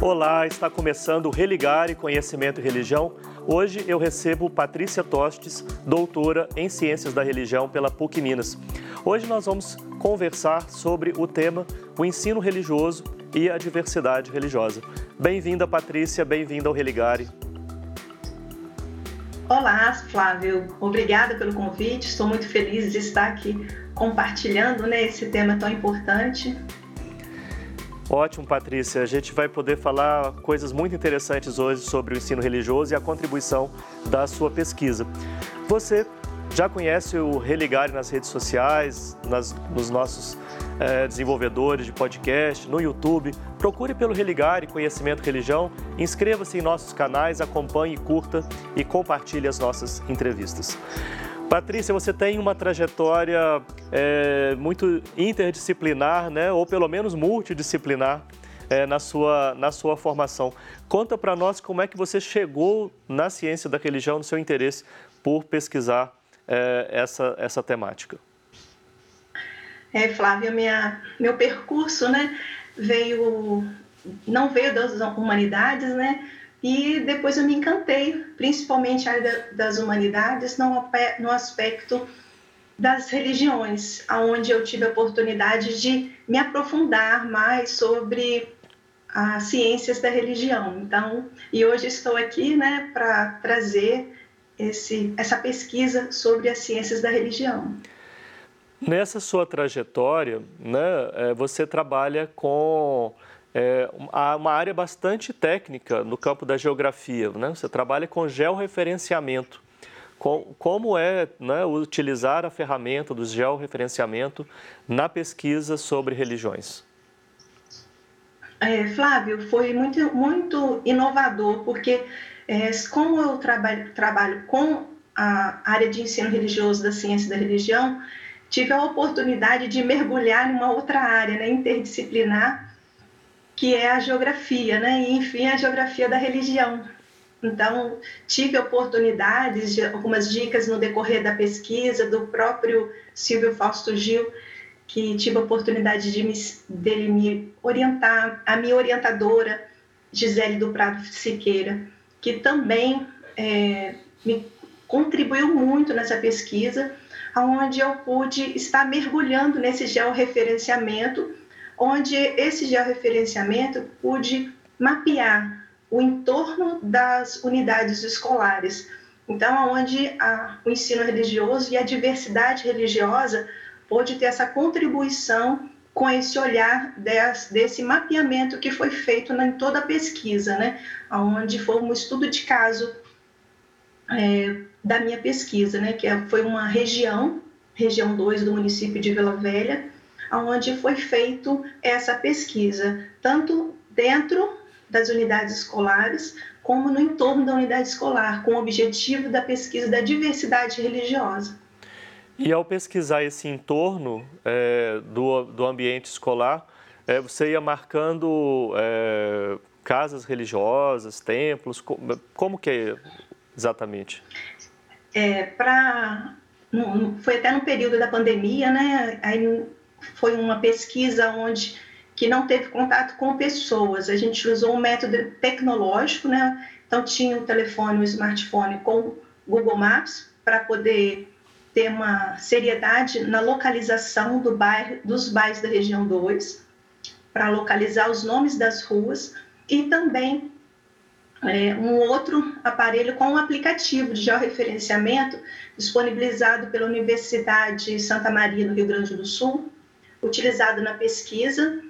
Olá, está começando o Religar e Conhecimento e Religião. Hoje eu recebo Patrícia Tostes, doutora em Ciências da Religião pela PUC Minas. Hoje nós vamos conversar sobre o tema o ensino religioso e a diversidade religiosa. Bem-vinda, Patrícia, bem-vinda ao Religare. Olá, Flávio. Obrigada pelo convite. Estou muito feliz de estar aqui compartilhando né, esse tema tão importante. Ótimo, Patrícia. A gente vai poder falar coisas muito interessantes hoje sobre o ensino religioso e a contribuição da sua pesquisa. Você já conhece o Religare nas redes sociais, nas, nos nossos é, desenvolvedores de podcast, no YouTube. Procure pelo Religare Conhecimento Religião, inscreva-se em nossos canais, acompanhe, curta e compartilhe as nossas entrevistas. Patrícia, você tem uma trajetória é, muito interdisciplinar, né, ou pelo menos multidisciplinar é, na, sua, na sua formação. Conta para nós como é que você chegou na ciência da religião, no seu interesse por pesquisar é, essa, essa temática. É, Flávia, minha, meu percurso né, veio, não veio das humanidades, né? E depois eu me encantei, principalmente a área das humanidades, no aspecto das religiões, aonde eu tive a oportunidade de me aprofundar mais sobre as ciências da religião. Então, e hoje estou aqui, né, para trazer esse, essa pesquisa sobre as ciências da religião. Nessa sua trajetória, né, é, você trabalha com é, uma área bastante técnica no campo da geografia. Né? Você trabalha com georreferenciamento. Com, como é né, utilizar a ferramenta do georreferenciamento na pesquisa sobre religiões? É, Flávio, foi muito, muito inovador, porque é, como eu trabalho, trabalho com a área de ensino religioso da ciência da religião, tive a oportunidade de mergulhar em uma outra área né, interdisciplinar que é a geografia, né? E, enfim, a geografia da religião. Então, tive oportunidades, de, algumas dicas no decorrer da pesquisa do próprio Silvio Fausto Gil, que tive a oportunidade de me, dele me orientar, a minha orientadora, Gisele do Prado Siqueira, que também é, me contribuiu muito nessa pesquisa, onde eu pude estar mergulhando nesse georreferenciamento onde esse georreferenciamento pude mapear o entorno das unidades escolares. Então, onde a, o ensino religioso e a diversidade religiosa pôde ter essa contribuição com esse olhar desse, desse mapeamento que foi feito em toda a pesquisa, né? onde foi um estudo de caso é, da minha pesquisa, né? que é, foi uma região, região 2 do município de Vila Velha, onde foi feito essa pesquisa, tanto dentro das unidades escolares, como no entorno da unidade escolar, com o objetivo da pesquisa da diversidade religiosa. E ao pesquisar esse entorno é, do, do ambiente escolar, é, você ia marcando é, casas religiosas, templos, como, como que é exatamente? É, pra, no, foi até no período da pandemia, né? Aí foi uma pesquisa onde que não teve contato com pessoas. A gente usou um método tecnológico, né? Então tinha o telefone, o smartphone com Google Maps para poder ter uma seriedade na localização do bairro, dos bairros da região 2, para localizar os nomes das ruas e também é, um outro aparelho com um aplicativo de georreferenciamento disponibilizado pela Universidade Santa Maria, no Rio Grande do Sul, utilizado na pesquisa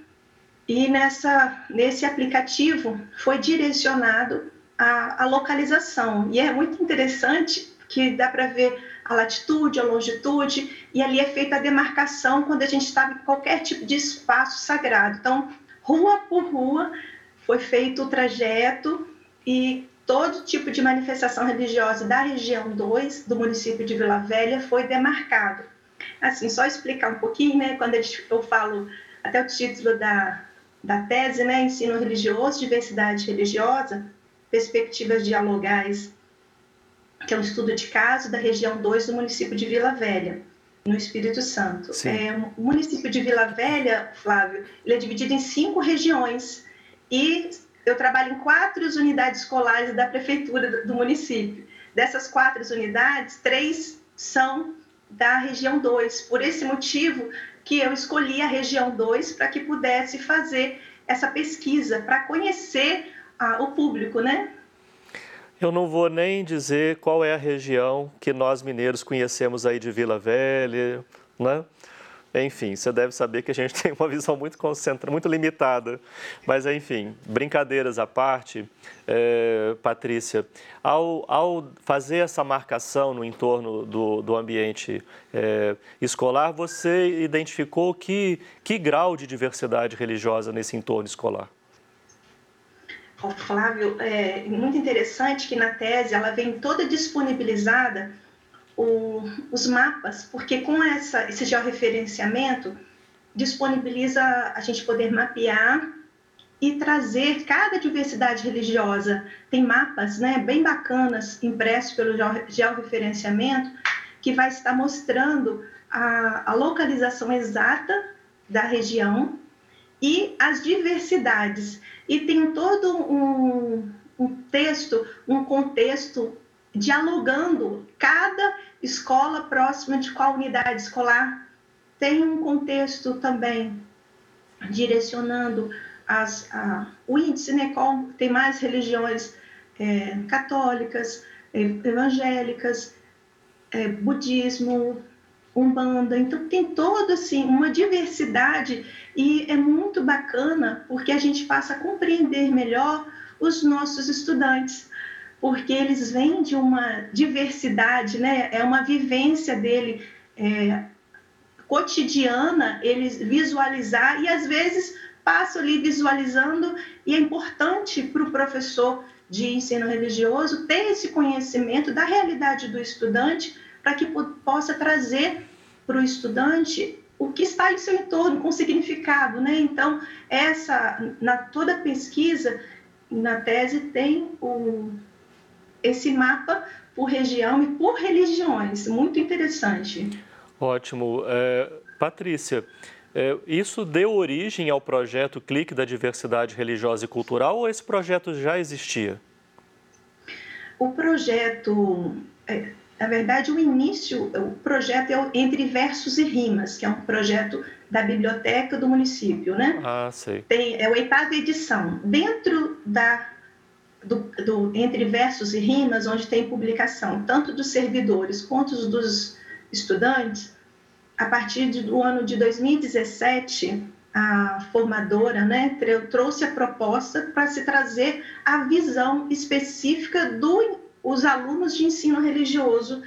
e nessa, nesse aplicativo foi direcionado a, a localização. E é muito interessante que dá para ver a latitude, a longitude, e ali é feita a demarcação quando a gente estava em qualquer tipo de espaço sagrado. Então, rua por rua, foi feito o trajeto e todo tipo de manifestação religiosa da região 2 do município de Vila Velha foi demarcado. Assim, só explicar um pouquinho, né? Quando eu falo até o título da, da tese, né? Ensino religioso, diversidade religiosa, perspectivas dialogais, que é um estudo de caso da região 2 do município de Vila Velha, no Espírito Santo. É, o município de Vila Velha, Flávio, ele é dividido em cinco regiões e eu trabalho em quatro unidades escolares da prefeitura do município. Dessas quatro unidades, três são da região 2. Por esse motivo que eu escolhi a região 2 para que pudesse fazer essa pesquisa, para conhecer ah, o público, né? Eu não vou nem dizer qual é a região que nós mineiros conhecemos aí de Vila Velha, né? Enfim, você deve saber que a gente tem uma visão muito concentrada, muito limitada. Mas, enfim, brincadeiras à parte, é, Patrícia, ao, ao, fazer essa marcação no entorno do, do ambiente é, escolar, você identificou que, que grau de diversidade religiosa nesse entorno escolar? oh, Flávio, é muito interessante que na tese ela vem toda disponibilizada o, os mapas, porque com essa, esse georreferenciamento disponibiliza a gente poder mapear e trazer cada diversidade religiosa. Tem mapas né, bem bacanas impressos pelo georreferenciamento que vai estar mostrando a, a localização exata da região e as diversidades e tem todo um, um texto, um contexto dialogando cada escola próxima de qual unidade escolar tem um contexto também direcionando as, a, o índice, né, tem mais religiões é, católicas, evangélicas, é, budismo, umbanda. Então tem toda assim uma diversidade e é muito bacana porque a gente passa a compreender melhor os nossos estudantes, porque eles vêm de uma diversidade, né? É uma vivência dele é, cotidiana, eles visualizar e às vezes passam ali visualizando e é importante para o professor de ensino religioso ter esse conhecimento da realidade do estudante para que possa trazer para o estudante o que está em seu entorno, com significado, né? Então, essa, na toda pesquisa, na tese, tem o, esse mapa por região e por religiões, muito interessante. Ótimo. É, Patrícia, é, isso deu origem ao projeto Clique da Diversidade Religiosa e Cultural ou esse projeto já existia? O projeto é, na verdade, o início, o projeto é o Entre Versos e Rimas, que é um projeto da biblioteca do município, né? Ah, sei. Tem, é a oitava edição. Dentro da, do, do Entre Versos e Rimas, onde tem publicação tanto dos servidores quanto dos estudantes, a partir do ano de 2017, a formadora né, trouxe a proposta para se trazer a visão específica do os alunos de ensino religioso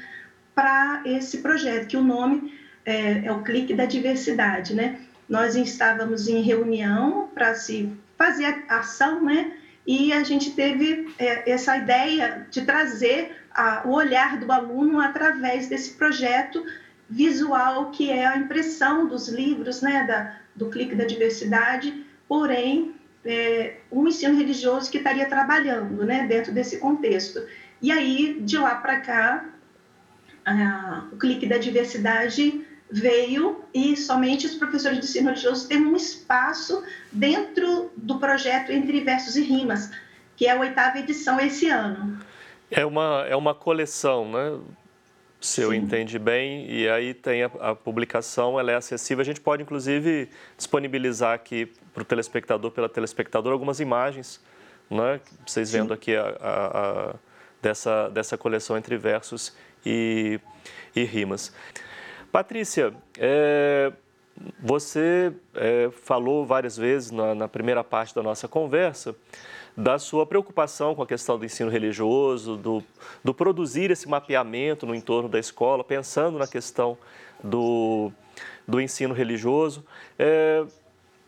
para esse projeto, que o nome é, é, o Clique da Diversidade, né? Nós estávamos em reunião para se fazer a ação, né? E a gente teve é, essa ideia de trazer a, o olhar do aluno através desse projeto visual, que é a impressão dos livros, né? Da, do Clique da Diversidade, porém, é, um ensino religioso que estaria trabalhando, né? Dentro desse contexto. E aí, de lá para cá, o clique da diversidade veio e somente os professores de ensino religioso têm um espaço dentro do projeto Entre Versos e Rimas, que é a oitava edição esse ano. É uma, é uma coleção, né? Se eu entendi bem, e aí tem a, a, publicação, ela é acessível. A gente pode, inclusive, disponibilizar aqui para o telespectador, pela telespectadora, algumas imagens, né? Vocês vendo Sim. aqui a, a dessa, dessa coleção entre versos e, e rimas. Patrícia, é, você é, falou várias vezes na, na, primeira parte da nossa conversa da sua preocupação com a questão do ensino religioso, do, do produzir esse mapeamento no entorno da escola, pensando na questão do, do ensino religioso. É,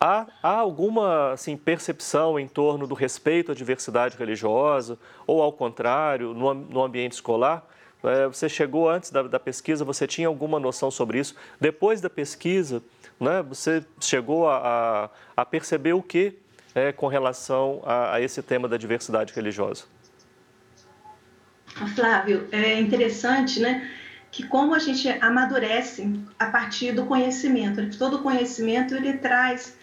Há, há, alguma assim, percepção em torno do respeito à diversidade religiosa, ou ao contrário, no, no ambiente escolar? É, você chegou antes da, da, pesquisa, você tinha alguma noção sobre isso? Depois da pesquisa, né, você chegou a, a, a perceber o que é, com relação a, a esse tema da diversidade religiosa? Flávio, é interessante, né? que como a gente amadurece a partir do conhecimento, todo conhecimento ele traz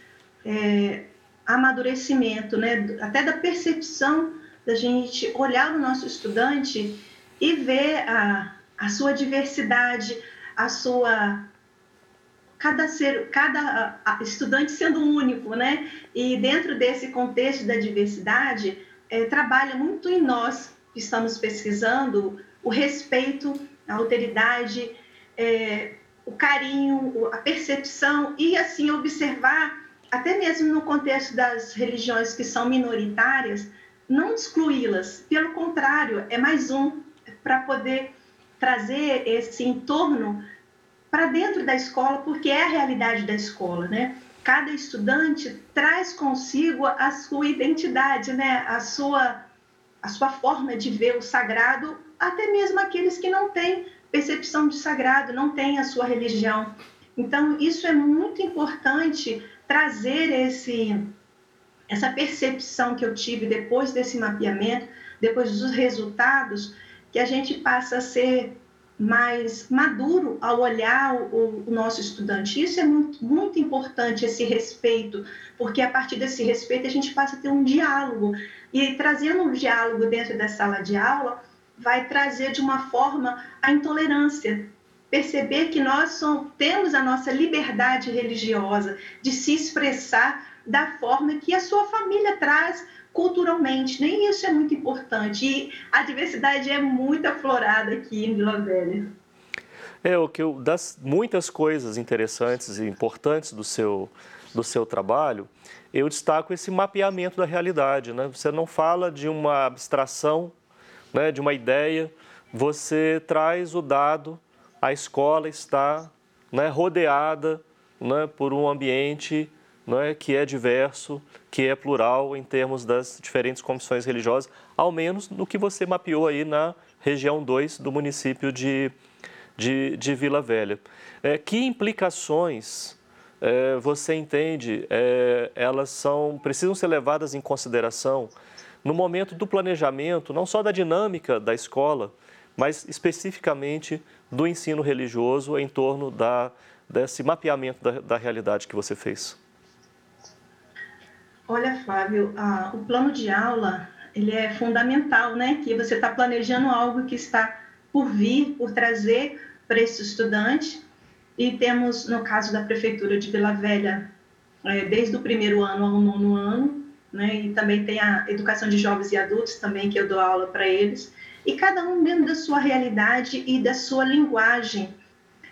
é, amadurecimento, né? Até da percepção da gente olhar o nosso estudante e ver a, a sua diversidade, a sua cada ser, cada estudante sendo único, né? E dentro desse contexto da diversidade, é, trabalha muito em nós que estamos pesquisando o respeito, a alteridade, é, o carinho, a percepção e assim observar, até mesmo no contexto das religiões que são minoritárias, não excluí-las, pelo contrário, é mais um para poder trazer esse entorno para dentro da escola, porque é a realidade da escola, né? Cada estudante traz consigo a sua identidade, né? A sua a sua forma de ver o sagrado, até mesmo aqueles que não têm percepção de sagrado, não têm a sua religião. Então, isso é muito importante trazer esse essa percepção que eu tive depois desse mapeamento, depois dos resultados, que a gente passa a ser mais maduro ao olhar o, o, nosso estudante. Isso é muito, muito importante, esse respeito, porque a partir desse respeito a gente passa a ter um diálogo. E trazendo um diálogo dentro da sala de aula, vai trazer de uma forma a intolerância. Perceber que nós temos a nossa liberdade religiosa de se expressar da forma que a sua família traz culturalmente. Nem isso é muito importante. E a diversidade é muito aflorada aqui em Vila Velha. É, o que eu, das muitas coisas interessantes e importantes do seu, do seu trabalho, eu destaco esse mapeamento da realidade. Né? Você não fala de uma abstração, né, de uma ideia, você traz o dado, a escola está né, rodeada né, por um ambiente né, que é diverso, que é plural em termos das diferentes confissões religiosas, ao menos no que você mapeou aí na região 2 do município de, de, de Vila Velha. É, que implicações é, você entende, é, elas são, precisam ser levadas em consideração no momento do planejamento, não só da dinâmica da escola, mas especificamente do ensino religioso em torno da, desse mapeamento da, da realidade que você fez? Olha, Flávio, o plano de aula ele é fundamental, né? Que você está planejando algo que está por vir, por trazer para esse estudante. E temos, no caso da Prefeitura de Vila Velha, é, desde o primeiro ano ao nono ano, né? E também tem a educação de jovens e adultos também, que eu dou aula para eles. E cada um dentro da sua realidade e da sua linguagem.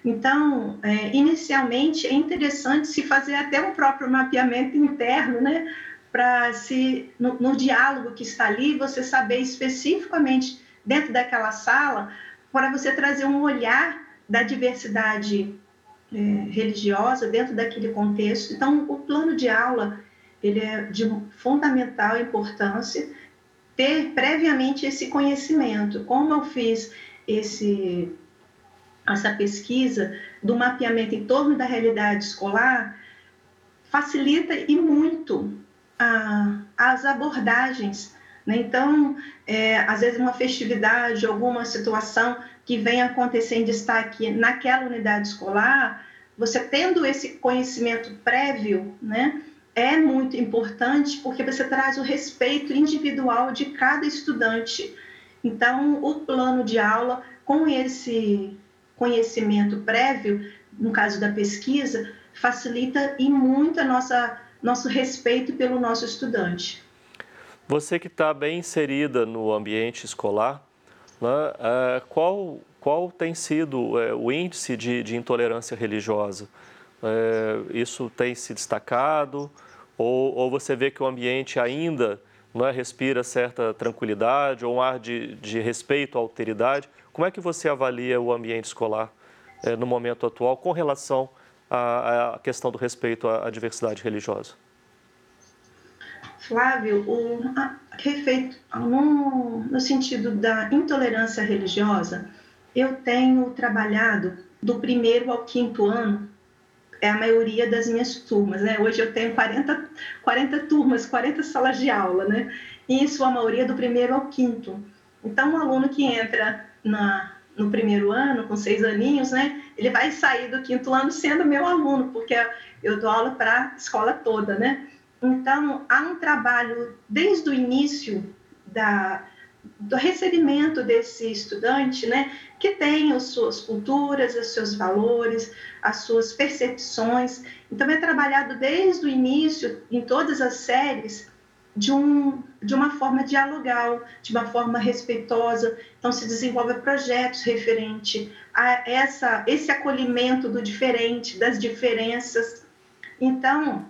Então, é, inicialmente, é interessante se fazer até um próprio mapeamento interno, né? para se no, no, diálogo que está ali você saber especificamente dentro daquela sala para você trazer um olhar da diversidade é, religiosa dentro daquele contexto. Então, o plano de aula ele é de fundamental importância ter previamente esse conhecimento. Como eu fiz esse essa pesquisa do mapeamento em torno da realidade escolar, facilita e muito a, as abordagens. Né? Então, é, às vezes, uma festividade, alguma situação que vem acontecer em destaque naquela unidade escolar, você tendo esse conhecimento prévio, né, é muito importante porque você traz o respeito individual de cada estudante. Então, o plano de aula, com esse conhecimento prévio, no caso da pesquisa, facilita e muito a nossa nosso respeito pelo nosso estudante. Você que está bem inserida no ambiente escolar, né, é, qual, qual tem sido é, o índice de, de intolerância religiosa? É, isso tem se destacado? Ou, ou, você vê que o ambiente ainda é, respira certa tranquilidade ou um ar de, de respeito à alteridade? Como é que você avalia o ambiente escolar é, no momento atual com relação a, a questão do respeito à, à diversidade religiosa? Flávio, o, a, refeito, no, no sentido da intolerância religiosa, eu tenho trabalhado do primeiro ao quinto ano, é a maioria das minhas turmas, né? Hoje eu tenho 40, 40 turmas, 40 salas de aula, né? E em sua maioria do primeiro ao quinto. Então, um aluno que entra na, no primeiro ano, com seis aninhos, né? Ele vai sair do quinto ano sendo meu aluno, porque eu dou aula para a escola toda, né? Então, há um trabalho desde o início da, do recebimento desse estudante, né, que tem as suas culturas, os seus valores, as suas percepções. Então, é trabalhado desde o início, em todas as séries, de, um, de uma forma dialogal, de uma forma respeitosa. Então, se desenvolve projetos referente a essa, esse acolhimento do diferente, das diferenças. Então,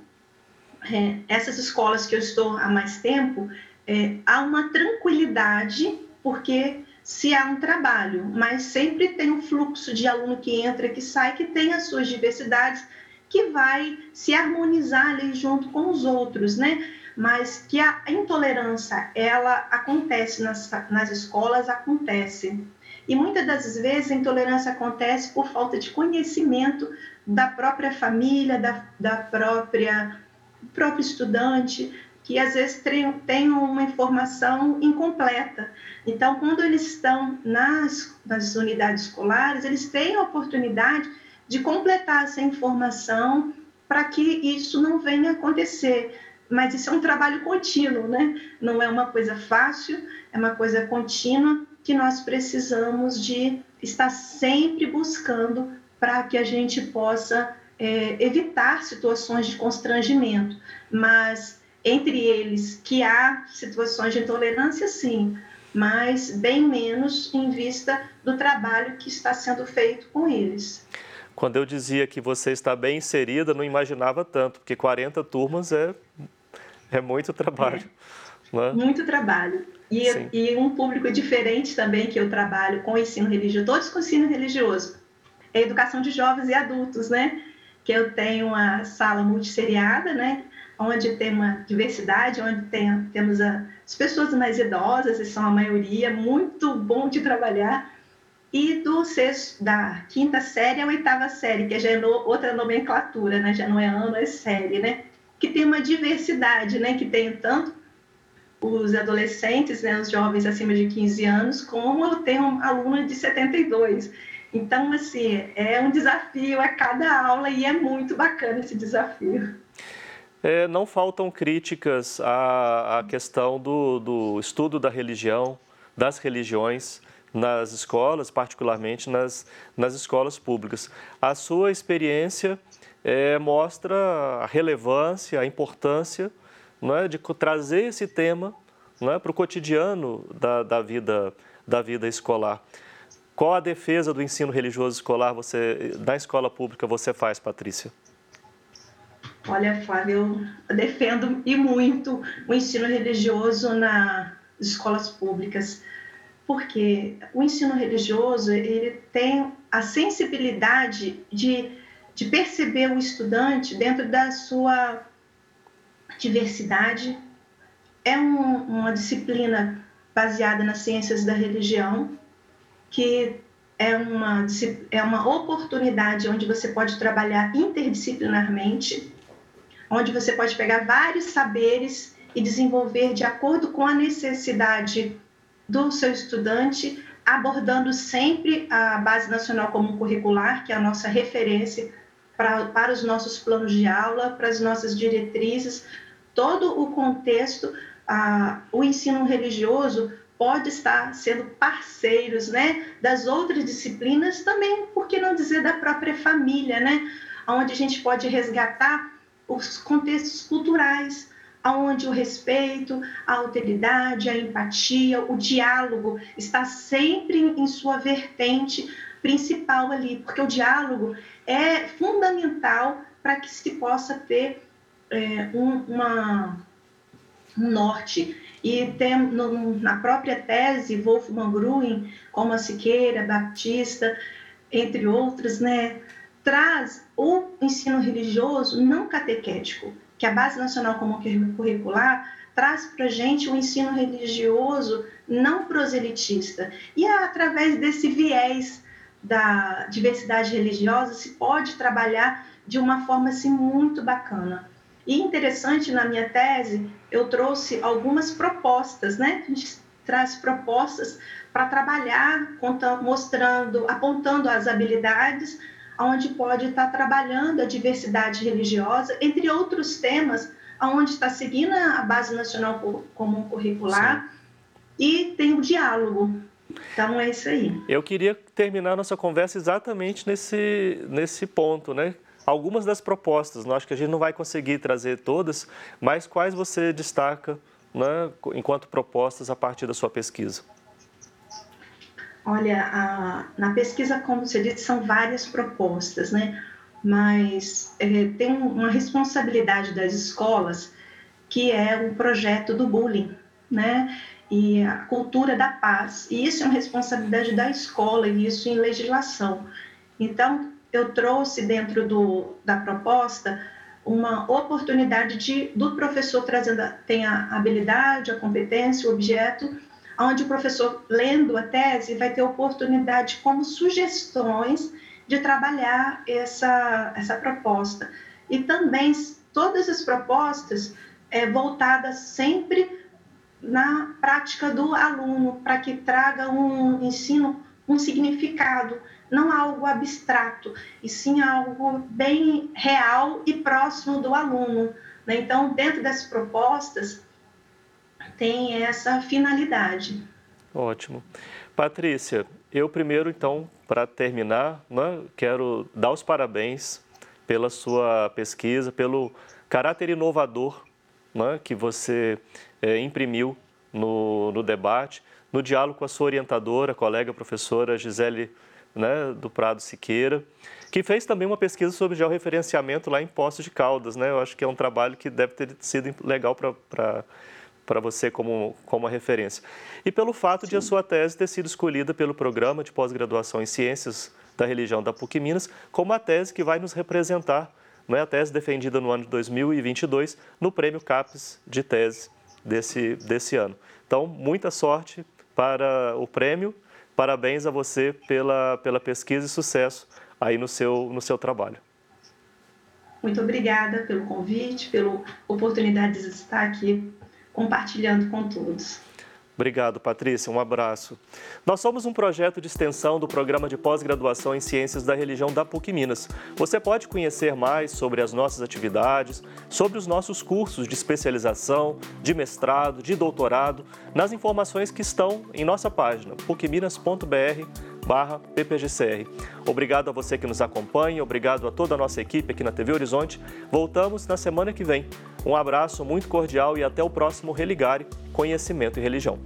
é, essas escolas que eu estou há mais tempo, é, há uma tranquilidade, porque se há um trabalho, mas sempre tem um fluxo de aluno que entra, que sai, que tem as suas diversidades, que vai se harmonizar ali junto com os outros, né? Mas que a intolerância, ela acontece nas, nas escolas, acontece. E muitas das vezes a intolerância acontece por falta de conhecimento da própria família, da, da própria próprio estudante, que às vezes tem uma informação incompleta. Então, quando eles estão nas, nas unidades escolares, eles têm a oportunidade de completar essa informação para que isso não venha acontecer. Mas isso é um trabalho contínuo, né? Não é uma coisa fácil, é uma coisa contínua que nós precisamos de estar sempre buscando para que a gente possa é, evitar situações de constrangimento. Mas entre eles que há situações de intolerância, sim, mas bem menos em vista do trabalho que está sendo feito com eles. Quando eu dizia que você está bem inserida, não imaginava tanto, porque 40 turmas é, é muito trabalho. É, né? Muito trabalho. E, e, um público diferente também que eu trabalho com ensino religioso, todos com ensino religioso, é a educação de jovens e adultos, né? Que eu tenho uma sala multisseriada, né? Onde tem uma diversidade, onde tem, temos a, as pessoas mais idosas, que são a maioria, muito bom de trabalhar, e do sexto, da quinta série à oitava série, que já é no, outra nomenclatura, né? já não é ano, é série, né? que tem uma diversidade, né? que tem tanto os adolescentes, né? os jovens acima de 15 anos, como eu tenho um aluno de 72. Então, assim, é um desafio a cada aula e é muito bacana esse desafio. É, não faltam críticas à, à questão do, do, estudo da religião, das religiões nas escolas, particularmente nas, nas escolas públicas. A sua experiência é, mostra a relevância, a importância é, de trazer esse tema é, para o cotidiano da, da, vida, da vida escolar. Qual a defesa do ensino religioso escolar você, na escola pública você faz, Patrícia? Olha, Flávio, eu defendo e muito o ensino religioso nas escolas públicas, porque o ensino religioso ele tem a sensibilidade de, de perceber o estudante dentro da sua diversidade. É um, uma disciplina baseada nas ciências da religião, que é uma, é uma oportunidade onde você pode trabalhar interdisciplinarmente onde você pode pegar vários saberes e desenvolver de acordo com a necessidade do seu estudante, abordando sempre a Base Nacional Comum Curricular, que é a nossa referência para, para os nossos planos de aula, para as nossas diretrizes, todo o contexto, a, o ensino religioso pode estar sendo parceiros né, das outras disciplinas, também, por que não dizer, da própria família, né, onde a gente pode resgatar os contextos culturais, onde o respeito, a alteridade, a empatia, o diálogo está sempre em sua vertente principal ali, porque o diálogo é fundamental para que se possa ter é, um, uma, um norte. E tem no, na própria tese, Wolfgang Gruen, como a Siqueira, Baptista, entre outros, né, traz o ensino religioso não catequético, que a Base Nacional Comum Curricular traz para a gente o um ensino religioso não proselitista. E é através desse viés da diversidade religiosa se pode trabalhar de uma forma assim, muito bacana. E interessante, na minha tese, eu trouxe algumas propostas, né? A gente traz propostas para trabalhar, mostrando, apontando as habilidades onde pode estar trabalhando a diversidade religiosa, entre outros temas, onde está seguindo a Base Nacional Comum Curricular Sim. e tem o diálogo. Então é isso aí. Eu queria terminar nossa conversa exatamente nesse, nesse ponto, né? Algumas das propostas, não acho que a gente não vai conseguir trazer todas, mas quais você destaca né, enquanto propostas a partir da sua pesquisa? Olha, a, na pesquisa, como você disse, são várias propostas, né? Mas é, tem uma responsabilidade das escolas que é o projeto do bullying, né? E a cultura da paz. E isso é uma responsabilidade da escola e isso em legislação. Então, eu trouxe dentro do, da proposta uma oportunidade de, do professor trazendo, tem a habilidade, a competência, o objeto, onde o professor, lendo a tese, vai ter oportunidade como sugestões de trabalhar essa, essa proposta. E também todas as propostas é, voltadas sempre na prática do aluno, para que traga um ensino, um significado, não algo abstrato, e sim algo bem real e próximo do aluno. Né? Então, dentro dessas propostas, tem essa finalidade. Ótimo. Patrícia, eu primeiro, então, para terminar, né, quero dar os parabéns pela sua pesquisa, pelo caráter inovador né, que você é, imprimiu no, no, debate, no diálogo com a sua orientadora, colega professora Gisele né, do Prado Siqueira, que fez também uma pesquisa sobre georreferenciamento lá em Poços de Caldas. Né? Eu acho que é um trabalho que deve ter sido legal para para você como, como referência. E pelo fato Sim. de a sua tese ter sido escolhida pelo programa de pós-graduação em Ciências da Religião da PUC Minas como a tese que vai nos representar, não é a tese defendida no ano de 2022 no Prêmio CAPES de tese desse, desse ano. Então, muita sorte para o prêmio, parabéns a você pela, pela pesquisa e sucesso aí no seu, no seu trabalho. Muito obrigada pelo convite, pela oportunidade de estar aqui compartilhando com todos. Obrigado, Patrícia. Um abraço. Nós somos um projeto de extensão do programa de pós-graduação em Ciências da Religião da PUC Minas. Você pode conhecer mais sobre as nossas atividades, sobre os nossos cursos de especialização, de mestrado, de doutorado, nas informações que estão em nossa página pucminas.br barra ppgcr. Obrigado a você que nos acompanha, obrigado a toda a nossa equipe aqui na TV Horizonte. Voltamos na semana que vem. Um abraço muito cordial e até o próximo Religare Conhecimento e Religião.